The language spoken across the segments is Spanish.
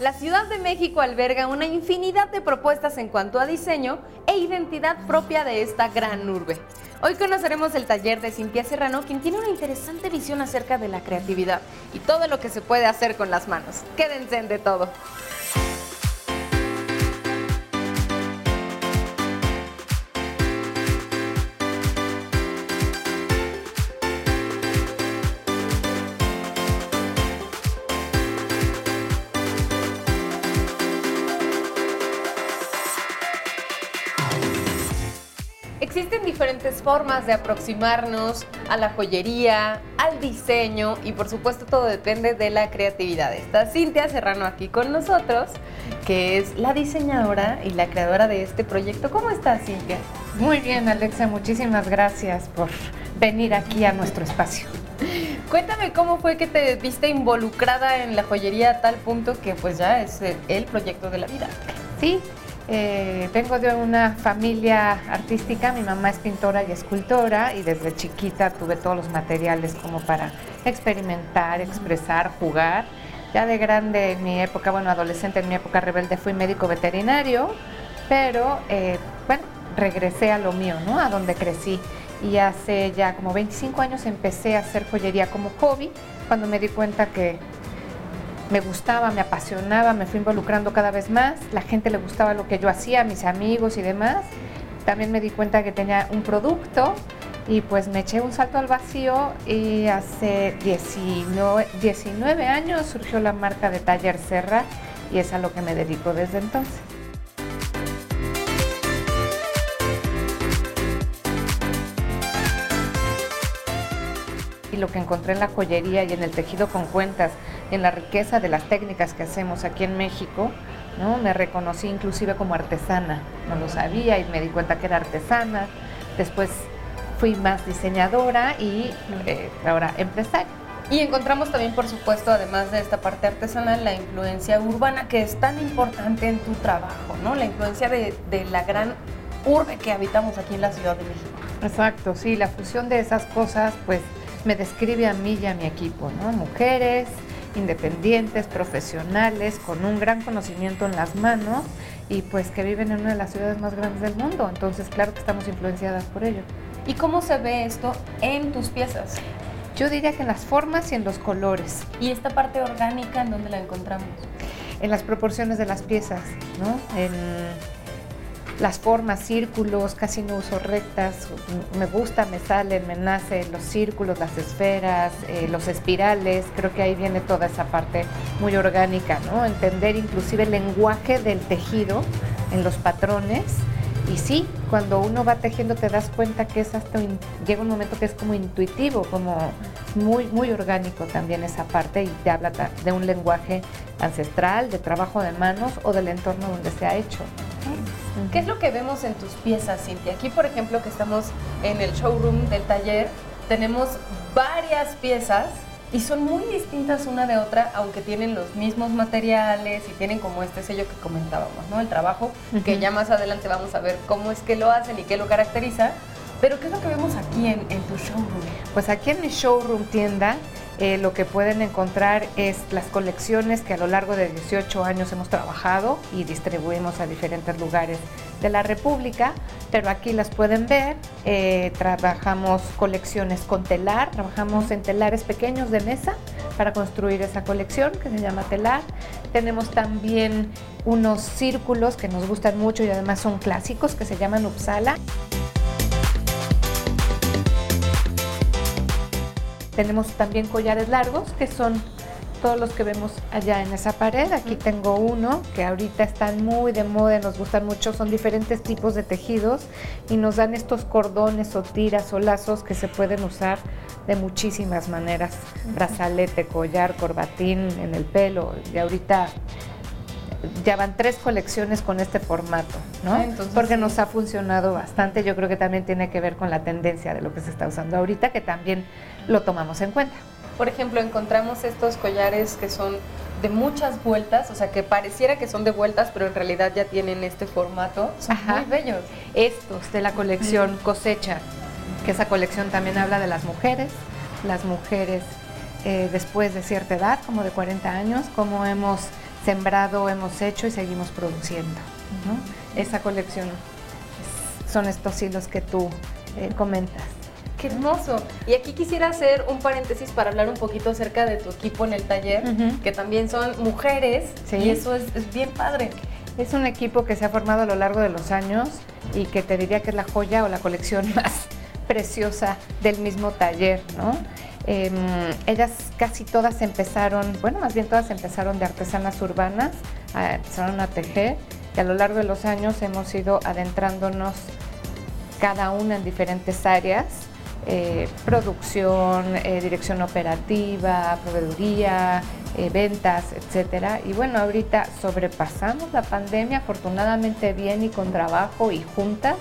La Ciudad de México alberga una infinidad de propuestas en cuanto a diseño e identidad propia de esta gran urbe. Hoy conoceremos el taller de Cintia Serrano, quien tiene una interesante visión acerca de la creatividad y todo lo que se puede hacer con las manos. Quédense en de todo. Diferentes formas de aproximarnos a la joyería, al diseño y por supuesto todo depende de la creatividad. Está Cintia Serrano aquí con nosotros, que es la diseñadora y la creadora de este proyecto. ¿Cómo estás, Cintia? Muy bien, Alexa, muchísimas gracias por venir aquí a nuestro espacio. Cuéntame cómo fue que te viste involucrada en la joyería a tal punto que pues ya es el proyecto de la vida. Sí, eh, vengo de una familia artística, mi mamá es pintora y escultora y desde chiquita tuve todos los materiales como para experimentar, expresar, jugar. Ya de grande, en mi época, bueno, adolescente, en mi época rebelde, fui médico veterinario, pero eh, bueno, regresé a lo mío, ¿no? A donde crecí. Y hace ya como 25 años empecé a hacer joyería como hobby, cuando me di cuenta que me gustaba, me apasionaba, me fui involucrando cada vez más, la gente le gustaba lo que yo hacía, mis amigos y demás. También me di cuenta que tenía un producto y pues me eché un salto al vacío y hace 19, 19 años surgió la marca de Taller Serra y es a lo que me dedico desde entonces. Lo que encontré en la joyería y en el tejido con cuentas, en la riqueza de las técnicas que hacemos aquí en México, ¿no? me reconocí inclusive como artesana, no lo sabía y me di cuenta que era artesana, después fui más diseñadora y eh, ahora empresaria. Y encontramos también, por supuesto, además de esta parte artesanal, la influencia urbana que es tan importante en tu trabajo, ¿no? La influencia de, de la gran urbe que habitamos aquí en la Ciudad de México. Exacto, sí, la fusión de esas cosas, pues me describe a mí y a mi equipo, ¿no? Mujeres independientes, profesionales, con un gran conocimiento en las manos y pues que viven en una de las ciudades más grandes del mundo. Entonces, claro que estamos influenciadas por ello. ¿Y cómo se ve esto en tus piezas? Yo diría que en las formas y en los colores. ¿Y esta parte orgánica en dónde la encontramos? En las proporciones de las piezas, ¿no? En las formas, círculos, casi no uso rectas, me gusta, me salen, me nacen los círculos, las esferas, eh, los espirales, creo que ahí viene toda esa parte muy orgánica, ¿no? Entender inclusive el lenguaje del tejido en los patrones. Y sí, cuando uno va tejiendo te das cuenta que es hasta llega un momento que es como intuitivo, como muy muy orgánico también esa parte y te habla de un lenguaje ancestral, de trabajo de manos o del entorno donde se ha hecho. ¿Qué es lo que vemos en tus piezas, Cintia? Aquí, por ejemplo, que estamos en el showroom del taller, tenemos varias piezas y son muy distintas una de otra, aunque tienen los mismos materiales y tienen como este sello que comentábamos, ¿no? El trabajo, que ya más adelante vamos a ver cómo es que lo hacen y qué lo caracteriza. Pero ¿qué es lo que vemos aquí en, en tu showroom? Pues aquí en mi showroom tienda eh, lo que pueden encontrar es las colecciones que a lo largo de 18 años hemos trabajado y distribuimos a diferentes lugares de la República, pero aquí las pueden ver. Eh, trabajamos colecciones con telar, trabajamos en telares pequeños de mesa para construir esa colección que se llama telar. Tenemos también unos círculos que nos gustan mucho y además son clásicos que se llaman Uppsala. Tenemos también collares largos, que son todos los que vemos allá en esa pared. Aquí tengo uno que ahorita están muy de moda, nos gustan mucho, son diferentes tipos de tejidos y nos dan estos cordones o tiras o lazos que se pueden usar de muchísimas maneras. Brazalete, collar, corbatín en el pelo. Y ahorita ya van tres colecciones con este formato, ¿no? Ah, Porque nos ha funcionado bastante. Yo creo que también tiene que ver con la tendencia de lo que se está usando ahorita, que también lo tomamos en cuenta. Por ejemplo, encontramos estos collares que son de muchas vueltas, o sea, que pareciera que son de vueltas, pero en realidad ya tienen este formato. Son muy bellos. Estos de la colección Cosecha, que esa colección también habla de las mujeres, las mujeres eh, después de cierta edad, como de 40 años, cómo hemos sembrado hemos hecho y seguimos produciendo. Esa colección son estos hilos que tú eh, comentas. Qué hermoso. Y aquí quisiera hacer un paréntesis para hablar un poquito acerca de tu equipo en el taller, que también son mujeres y eso es, bien padre. Es un equipo que se ha formado a lo largo de los años y que te diría que es la joya o la colección más preciosa del mismo taller, ¿no? Em, ellas casi todas empezaron, bueno, más bien todas empezaron de artesanas urbanas, empezaron a tejer y a lo largo de los años hemos ido adentrándonos cada una en diferentes áreas eh, producción, eh, dirección operativa, proveeduría, eh, ventas, etcétera. Y bueno, ahorita sobrepasamos la pandemia afortunadamente bien y con trabajo y juntas.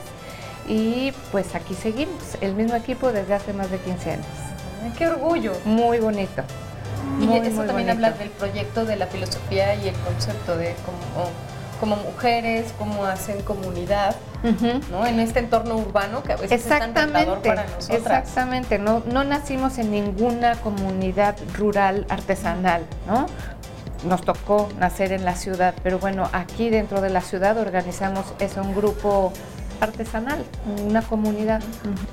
Y pues aquí seguimos, el mismo equipo desde hace más de 15 años. ¡Qué orgullo! Muy bonito. y eso también habla del proyecto, de la filosofía y el concepto de cómo como mujeres, cómo hacen comunidad, ¿no? En este entorno urbano que a veces es tan tentador para nosotras. Exactamente, no, no nacimos en ninguna comunidad rural artesanal, ¿no? Nos tocó nacer en la ciudad, pero bueno, aquí dentro de la ciudad organizamos es un grupo artesanal, una comunidad.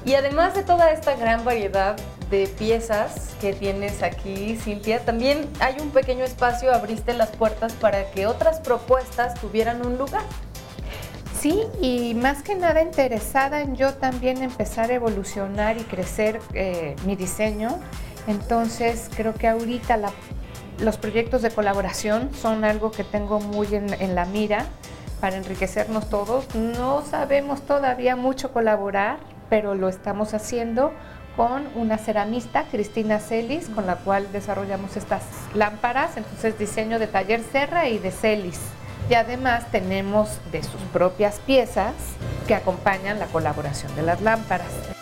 Y además de toda esta gran variedad de piezas que tienes aquí, Cintia, también hay un pequeño espacio, abriste las puertas para que otras propuestas tuvieran un lugar. Sí, y más que nada interesada en yo también empezar a evolucionar y crecer eh, mi diseño. Entonces creo que ahorita los proyectos de colaboración son algo que tengo muy en la mira para enriquecernos todos. No sabemos todavía mucho colaborar, pero lo estamos haciendo con una ceramista, Cristina Celis, con la cual desarrollamos estas lámparas, entonces diseño de taller Serra y de Celis. Y además tenemos de sus propias piezas que acompañan la colaboración de las lámparas.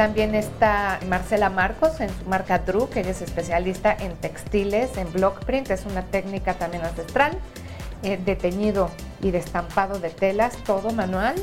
También está Marcela Marcos en su marca Drew, que ella es especialista en textiles, en block print, es una técnica también ancestral, eh, de teñido y de estampado de telas, todo manual.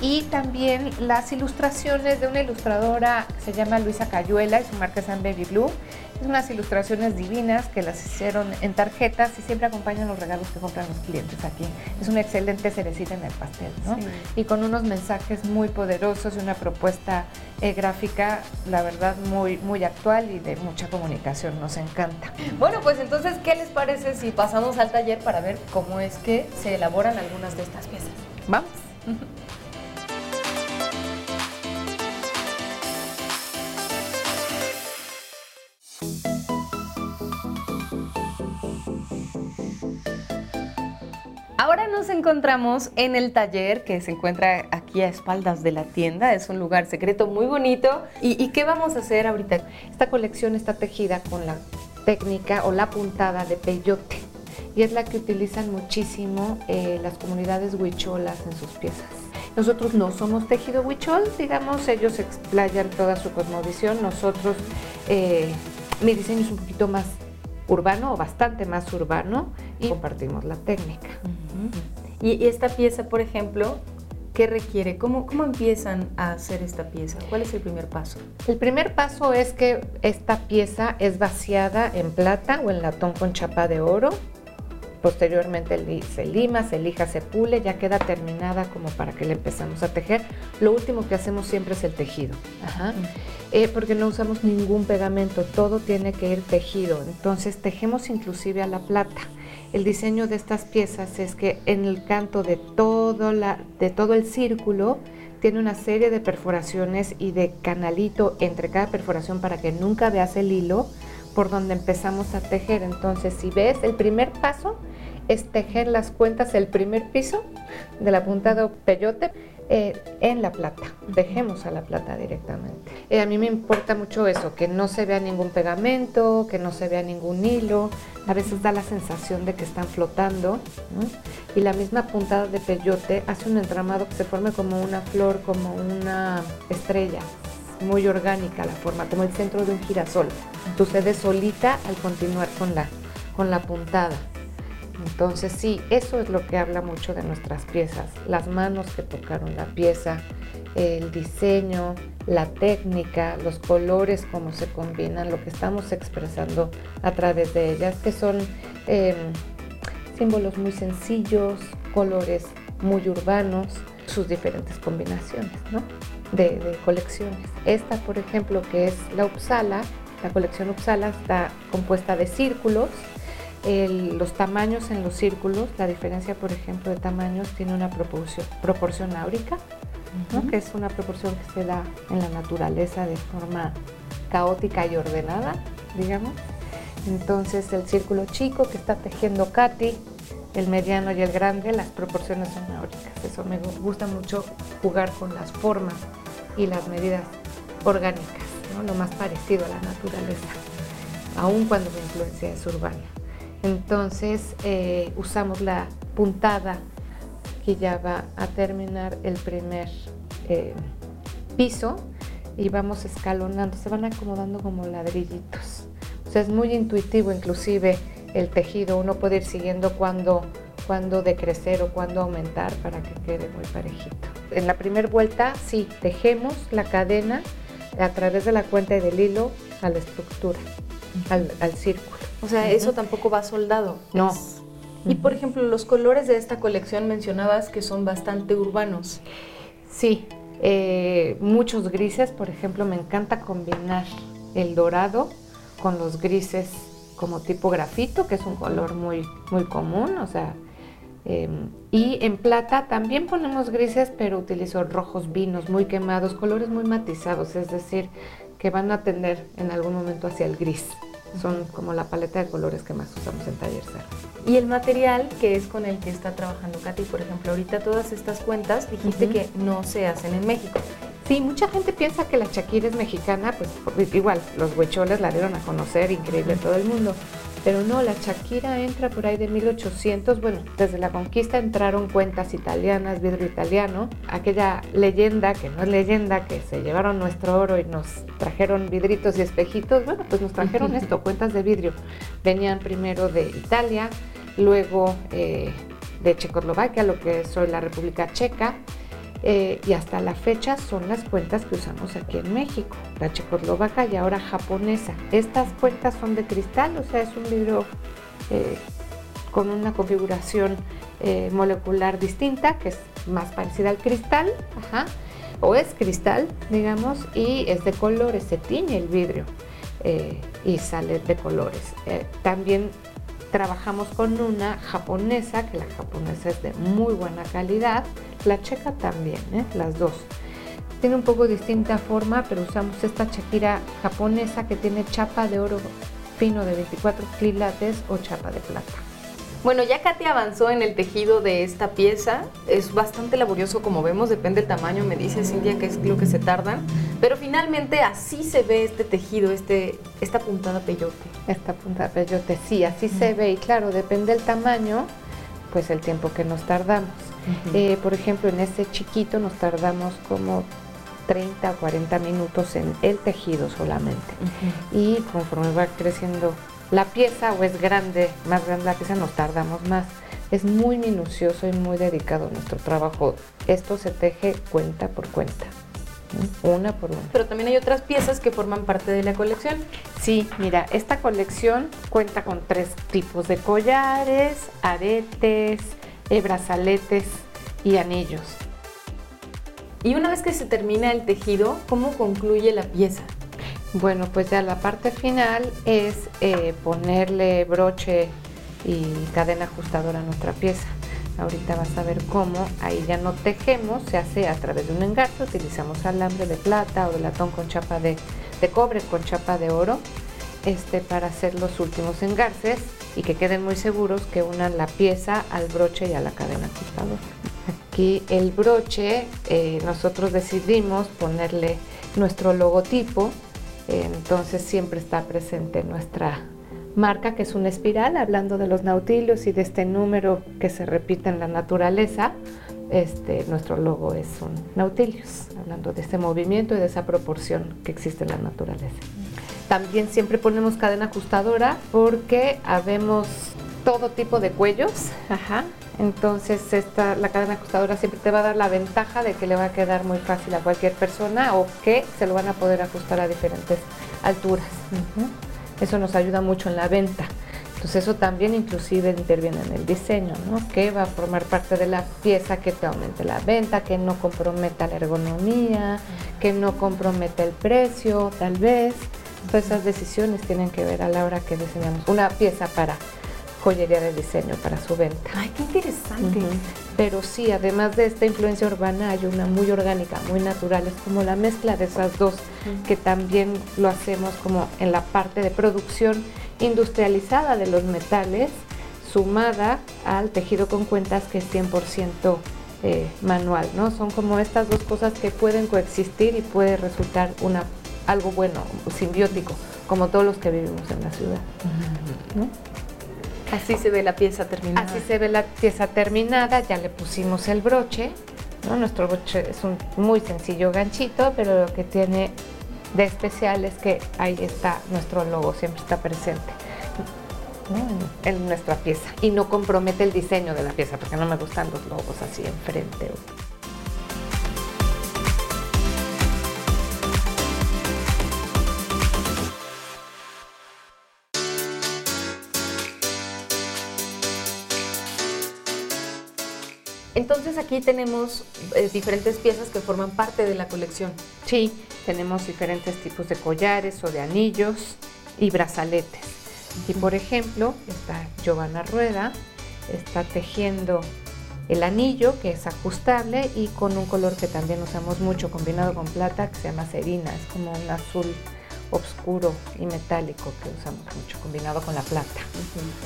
y también las ilustraciones de una ilustradora que se llama Luisa Cayuela y su marca es Baby Blue. Es unas ilustraciones divinas que las hicieron en tarjetas y siempre acompañan los regalos que compran los clientes aquí. Es una excelente cerecita en el pastel, ¿no? Y con unos mensajes muy poderosos y una propuesta eh, gráfica, la verdad, muy, muy actual y de mucha comunicación. Nos encanta. Bueno, pues entonces, ¿qué les parece si pasamos al taller para ver cómo es que se elaboran algunas de estas piezas? Vamos. Encontramos en el taller que se encuentra aquí a espaldas de la tienda. Es un lugar secreto muy bonito. ¿Y, qué vamos a hacer ahorita? Esta colección está tejida con la técnica o la puntada de peyote y es la que utilizan muchísimo eh, las comunidades huicholas en sus piezas. Nosotros no somos tejido huichol, digamos, ellos explayan toda su cosmovisión. Nosotros, eh, mi diseño es un poquito más urbano o bastante más urbano y compartimos la técnica. Y, esta pieza, por ejemplo, ¿qué requiere? ¿Cómo, ¿Cómo empiezan a hacer esta pieza? ¿Cuál es el primer paso? El primer paso es que esta pieza es vaciada en plata o en latón con chapa de oro Posteriormente se lima, se lija, se pule, ya queda terminada como para que le empezamos a tejer. Lo último que hacemos siempre es el tejido, eh, porque no usamos ningún pegamento, todo tiene que ir tejido. Entonces tejemos inclusive a la plata. El diseño de estas piezas es que en el canto de todo, la, de todo el círculo tiene una serie de perforaciones y de canalito entre cada perforación para que nunca veas el hilo por donde empezamos a tejer. Entonces, si ves, el primer paso es tejer las cuentas del primer piso de la punta de peyote. Eh, en la plata, dejemos a la plata directamente. Eh, a mí me importa mucho eso, que no se vea ningún pegamento, que no se vea ningún hilo, a veces da la sensación de que están flotando, y la misma puntada de peyote hace un entramado que se forme como una flor, como una estrella, muy orgánica la forma, como el centro de un girasol. Sucede solita al continuar con la, con la puntada. Entonces sí, eso es lo que habla mucho de nuestras piezas, las manos que tocaron la pieza, el diseño, la técnica, los colores, cómo se combinan, lo que estamos expresando a través de ellas, que son em, símbolos muy sencillos, colores muy urbanos, sus diferentes combinaciones de, de colecciones. Esta, por ejemplo, que es la Uppsala, la colección Uppsala está compuesta de círculos, los tamaños en los círculos, la diferencia, por ejemplo, de tamaños tiene una proporción, proporción áurica, que es una proporción que se da en la naturaleza de forma caótica y ordenada, digamos. Entonces, el círculo chico que está tejiendo Katy, el mediano y el grande, las proporciones son áuricas. Eso me gusta mucho jugar con las formas y las medidas orgánicas, lo más parecido a la naturaleza, aun cuando la influencia es urbana. Entonces eh, usamos la puntada que ya va a terminar el primer eh, piso y vamos escalonando, se van acomodando como ladrillitos. O sea, es muy intuitivo inclusive el tejido, uno puede ir siguiendo cuando decrecer o cuándo aumentar para que quede muy parejito. En la primera vuelta sí, tejemos la cadena a través de la cuenta y del hilo a la estructura, al círculo. O sea, eso tampoco va soldado. No. Y por ejemplo, los colores de esta colección mencionabas que son bastante urbanos. Sí, eh, muchos grises, por ejemplo, me encanta combinar el dorado con los grises como tipo grafito, que es un color muy, muy común, o sea, em, y en plata también ponemos grises, pero utilizo rojos vinos muy quemados, colores muy matizados, es decir, que van a tender en algún momento hacia el gris son como la paleta de colores que más usamos en Taller Cero. Y el material que es con el que está trabajando Katy, por ejemplo, ahorita todas estas cuentas dijiste que no se hacen en México. Sí, mucha gente piensa que la Shakira es mexicana, pues igual, los huecholes la dieron a conocer, increíble todo el mundo. Pero no, la Shakira entra por ahí de 1800, bueno, desde la conquista entraron cuentas italianas, vidrio italiano, aquella leyenda, que no es leyenda, que se llevaron nuestro oro y nos trajeron vidritos y espejitos, bueno, pues nos trajeron esto, cuentas de vidrio. Venían primero de Italia, luego eh, de Checoslovaquia, lo que es hoy la República Checa, eh, y hasta la fecha son las cuentas que usamos aquí en México, la checoslovaca y ahora japonesa. Estas cuentas son de cristal, o sea, es un vidrio eh, con una configuración eh, molecular distinta, que es más parecida al cristal, o es cristal, digamos, y es de colores, se tiñe el vidrio y sale de colores. también trabajamos con una japonesa, que la japonesa es de muy buena calidad, la checa también, ¿eh? las dos. Tiene un poco distinta forma, pero usamos esta chaquira japonesa que tiene chapa de oro fino de 24 quilates o chapa de plata. Bueno, ya Katy avanzó en el tejido de esta pieza. Es bastante laborioso, como vemos, depende del tamaño. Me dice Cintia que es lo que se tardan. Pero finalmente así se ve este tejido, este, esta puntada peyote. Esta puntada peyote, sí, así se ve. Y claro, depende del tamaño, pues el tiempo que nos tardamos. Eh, por ejemplo, en este chiquito nos tardamos como 30 o 40 minutos en el tejido solamente. Y conforme va creciendo la pieza o es grande, más grande la pieza, nos tardamos más. Es muy minucioso y muy dedicado nuestro trabajo. Esto se teje cuenta por cuenta. Una por una. Pero también hay otras piezas que forman parte de la colección. Sí, mira, esta colección cuenta con tres tipos de collares, aretes, eh, brazaletes y anillos. Y una vez que se termina el tejido, ¿cómo concluye la pieza? Bueno, pues ya la parte final es eh, ponerle broche y cadena ajustadora a nuestra pieza. Ahorita vas a ver cómo, ahí ya no tejemos, se hace a través de un engarce, utilizamos alambre de plata o de latón con chapa de, cobre con chapa de oro este, para hacer los últimos engarces y que queden muy seguros que unan la pieza al broche y a la cadena ajustadora. Aquí el broche, eh, nosotros decidimos ponerle nuestro logotipo, entonces siempre está presente nuestra marca, que es una espiral, hablando de los nautilios y de este número que se repite en la naturaleza. Este, nuestro logo es un nautilius, hablando de este movimiento y de esa proporción que existe en la naturaleza. También siempre ponemos cadena ajustadora porque habemos todo tipo de cuellos. Ajá. Entonces esta, la cadena ajustadora siempre te va a dar la ventaja de que le va a quedar muy fácil a cualquier persona o que se lo van a poder ajustar a diferentes alturas. Eso nos ayuda mucho en la venta. Entonces eso también inclusive interviene en el diseño, ¿no? Que va a formar parte de la pieza que te aumente la venta, que no comprometa la ergonomía, que no comprometa el precio, tal vez. Todas esas decisiones tienen que ver a la hora que diseñamos una pieza para joyería de diseño para su venta. Ay, qué interesante. Pero sí, además de esta influencia urbana, hay una muy orgánica, muy natural. Es como la mezcla de esas dos, que también lo hacemos como en la parte de producción industrializada de los metales, sumada al tejido con cuentas que es 100% eh, manual, ¿no? Son como estas dos cosas que pueden coexistir y puede resultar una, algo bueno, simbiótico, como todos los que vivimos en la ciudad. Así se ve la pieza terminada. Así se ve la pieza terminada, ya le pusimos el broche. ¿no? Nuestro broche es un muy sencillo ganchito, pero lo que tiene de especial es que ahí está nuestro logo, siempre está presente en nuestra pieza y no compromete el diseño de la pieza porque no me gustan los logos así enfrente. Aquí tenemos eh, diferentes piezas que forman parte de la colección. Sí, tenemos diferentes tipos de collares o de anillos y brazaletes. Y por ejemplo, está Giovanna Rueda, está tejiendo el anillo que es ajustable y con un color que también usamos mucho combinado con plata que se llama serina, es como un azul oscuro y metálico que usamos mucho combinado con la plata.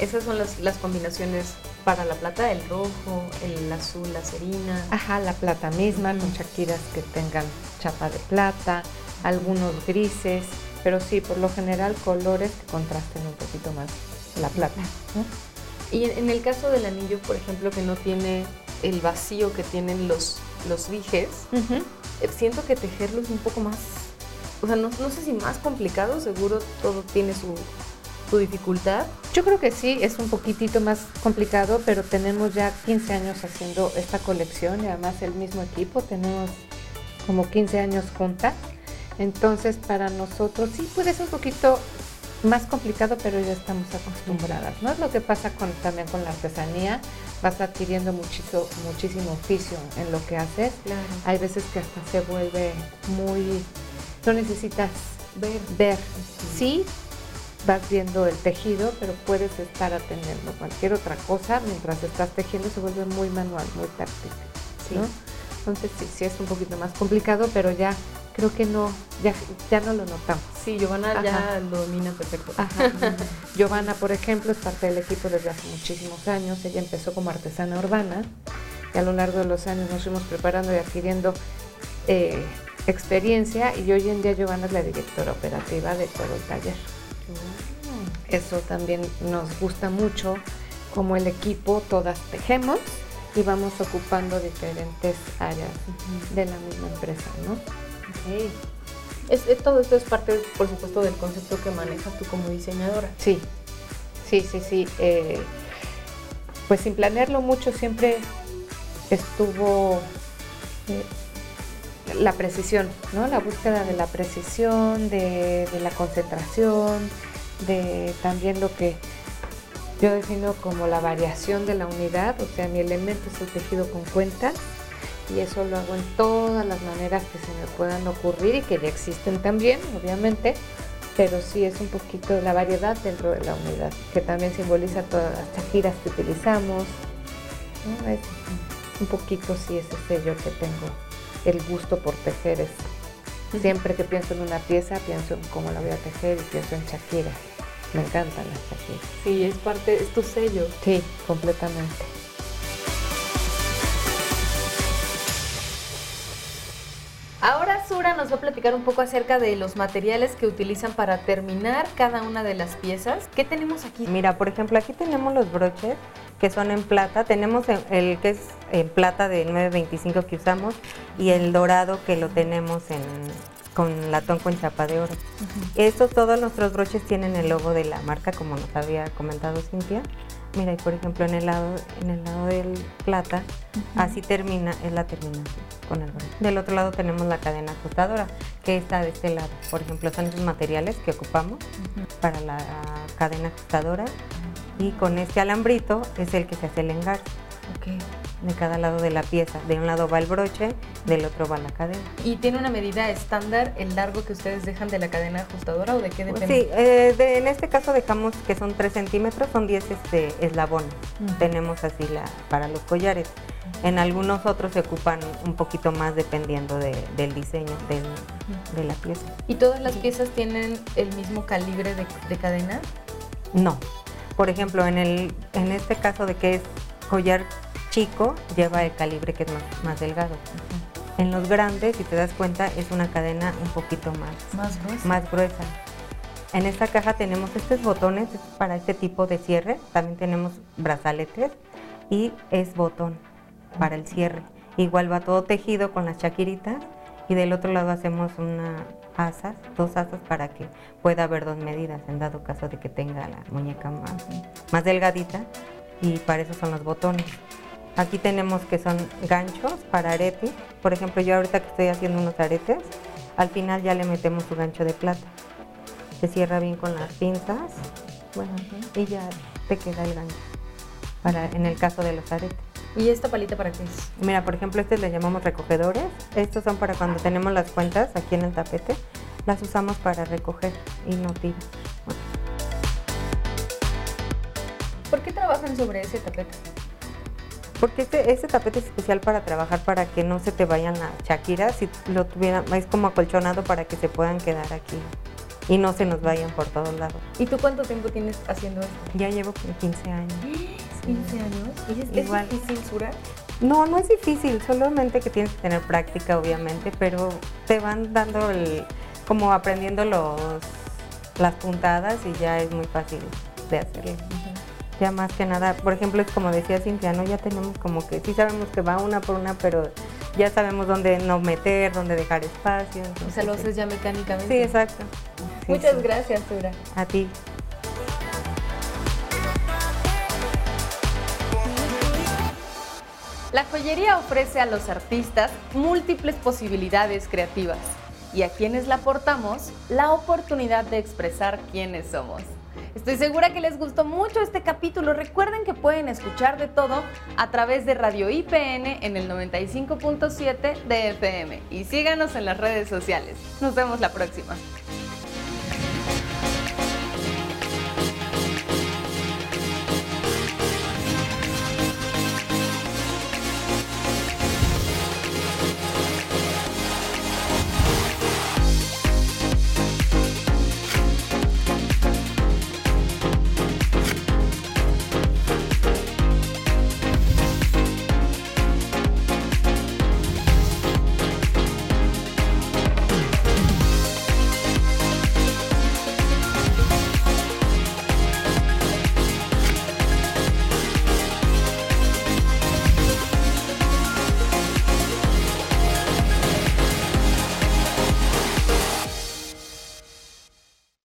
Esas son las, las, combinaciones para la plata, el rojo, el azul, la serina. Ajá, la plata misma, con chaquiras que tengan chapa de plata, algunos grises, pero sí, por lo general colores que contrasten un poquito más la plata. Y en, el caso del anillo, por ejemplo, que no tiene el vacío que tienen los, los dijes, eh, siento que tejerlo es un poco más o sea, no, sé si más complicado, seguro todo tiene su, dificultad. Yo creo que sí, es un poquitito más complicado, pero tenemos ya 15 años haciendo esta colección y además el mismo equipo, tenemos como 15 años juntas. Entonces para nosotros sí puede ser un poquito más complicado, pero ya estamos acostumbradas. ¿no? Es lo que pasa con, también con la artesanía, vas adquiriendo muchísimo, muchísimo oficio en lo que haces. Hay veces que hasta se vuelve muy no necesitas ver. ver. Sí, vas viendo el tejido, pero puedes estar atendiendo cualquier otra cosa mientras estás tejiendo, se vuelve muy manual, muy táctil. Entonces sí, sí es un poquito más complicado, pero ya creo que no, ya, ya no lo notamos. Sí, Giovanna ya lo domina perfecto. Giovanna, por ejemplo, es parte del equipo desde hace muchísimos años. Ella empezó como artesana urbana y a lo largo de los años nos fuimos preparando y adquiriendo eh, experiencia y hoy en día Giovanna es la directora operativa de todo el taller. Eso también nos gusta mucho, como el equipo todas tejemos y vamos ocupando diferentes áreas de la misma empresa, ¿no? Es, todo esto es parte, por supuesto, del concepto que manejas tú como diseñadora. Sí, sí, sí, sí. Eh, pues sin planearlo mucho siempre estuvo eh, la precisión, ¿no? La búsqueda de la precisión, de, la concentración, de también lo que yo defino como la variación de la unidad, o sea, mi elemento es el tejido con cuentas y eso lo hago en todas las maneras que se me puedan ocurrir y que ya existen también, obviamente, pero sí es un poquito la variedad dentro de la unidad, que también simboliza todas las chajiras que utilizamos. un poquito sí ese sello que tengo el gusto por tejer es siempre que pienso en una pieza pienso en cómo la voy a tejer y pienso en Shakira. Me encantan las Shakira. Sí, es parte, es tu sello. Sí, completamente. Sura nos va a platicar un poco acerca de los materiales que utilizan para terminar cada una de las piezas. ¿Qué tenemos aquí? Mira, por ejemplo, aquí tenemos los broches que son en plata. Tenemos el que es en plata de 9.25 que usamos y el dorado que lo tenemos en con latón con chapa de oro. Estos, todos nuestros broches tienen el logo de la marca, como nos había comentado Cintia. Mira, y por ejemplo en el lado, en el lado del plata, así termina, es la terminación con el broche. Del otro lado tenemos la cadena ajustadora, que está de este lado. Por ejemplo, son esos materiales que ocupamos para la cadena ajustadora. Y con este alambrito es el que se hace el engarce. De cada lado de la pieza. De un lado va el broche, del otro va la cadena. ¿Y tiene una medida estándar el largo que ustedes dejan de la cadena ajustadora o de qué depende? Sí, eh, de- en este caso dejamos que son 3 centímetros, son 10 este, eslabones. Tenemos así la, para los collares. En algunos otros se ocupan un poquito más dependiendo de- del diseño del- de la pieza. ¿Y todas las piezas tienen el mismo calibre de, de cadena? No. Por ejemplo, en, el, en este caso de que es collar chico, lleva el calibre que es más, más delgado. En los grandes, si te das cuenta, es una cadena un poquito más, Más gruesa. más gruesa. En esta caja tenemos estos botones es para este tipo de cierre. También tenemos brazaletes y es botón para el cierre. Igual va todo tejido con las chaquiritas y del otro lado hacemos una asas, dos asas para que pueda haber dos medidas en dado caso de que tenga la muñeca más, más delgadita y para eso son los botones. Aquí tenemos que son ganchos para aretes. Por ejemplo, yo ahorita que estoy haciendo unos aretes, al final ya le metemos su gancho de plata. Se cierra bien con las pinzas, bueno, y ya te queda el gancho. Para, en el caso de los aretes. ¿Y esta palita para qué es? Mira, por ejemplo, estos le llamamos recogedores. Estos son para cuando tenemos las cuentas aquí en el tapete. Las usamos para recoger y no tirar. ¿Por qué trabajan sobre ese tapete? Porque este, este tapete es especial para trabajar para que no se te vayan las chaquiras. Si lo tuvieran, es como acolchonado para que se puedan quedar aquí y no se nos vayan por todos lados. ¿Y tú cuánto tiempo tienes haciendo esto? Ya llevo como 15 años. 15 años. ¿Y es, es Igual. difícil, Sura? No, no es difícil, solamente que tienes que tener práctica, obviamente, pero te van dando el, como aprendiendo los, las puntadas y ya es muy fácil de hacerlo. Ya más que nada, por ejemplo, es como decía Cintia, ¿no? Ya tenemos como que, sí sabemos que va una por una, pero ya sabemos dónde no meter, dónde dejar espacio. O sea, lo haces ya mecánicamente. Sí, exacto. Sí, Muchas sí. gracias, Sura. A ti. La joyería ofrece a los artistas múltiples posibilidades creativas y a quienes la aportamos la oportunidad de expresar quiénes somos. Estoy segura que les gustó mucho este capítulo. Recuerden que pueden escuchar de todo a través de Radio IPN en el 95.7 de FM y síganos en las redes sociales. Nos vemos la próxima.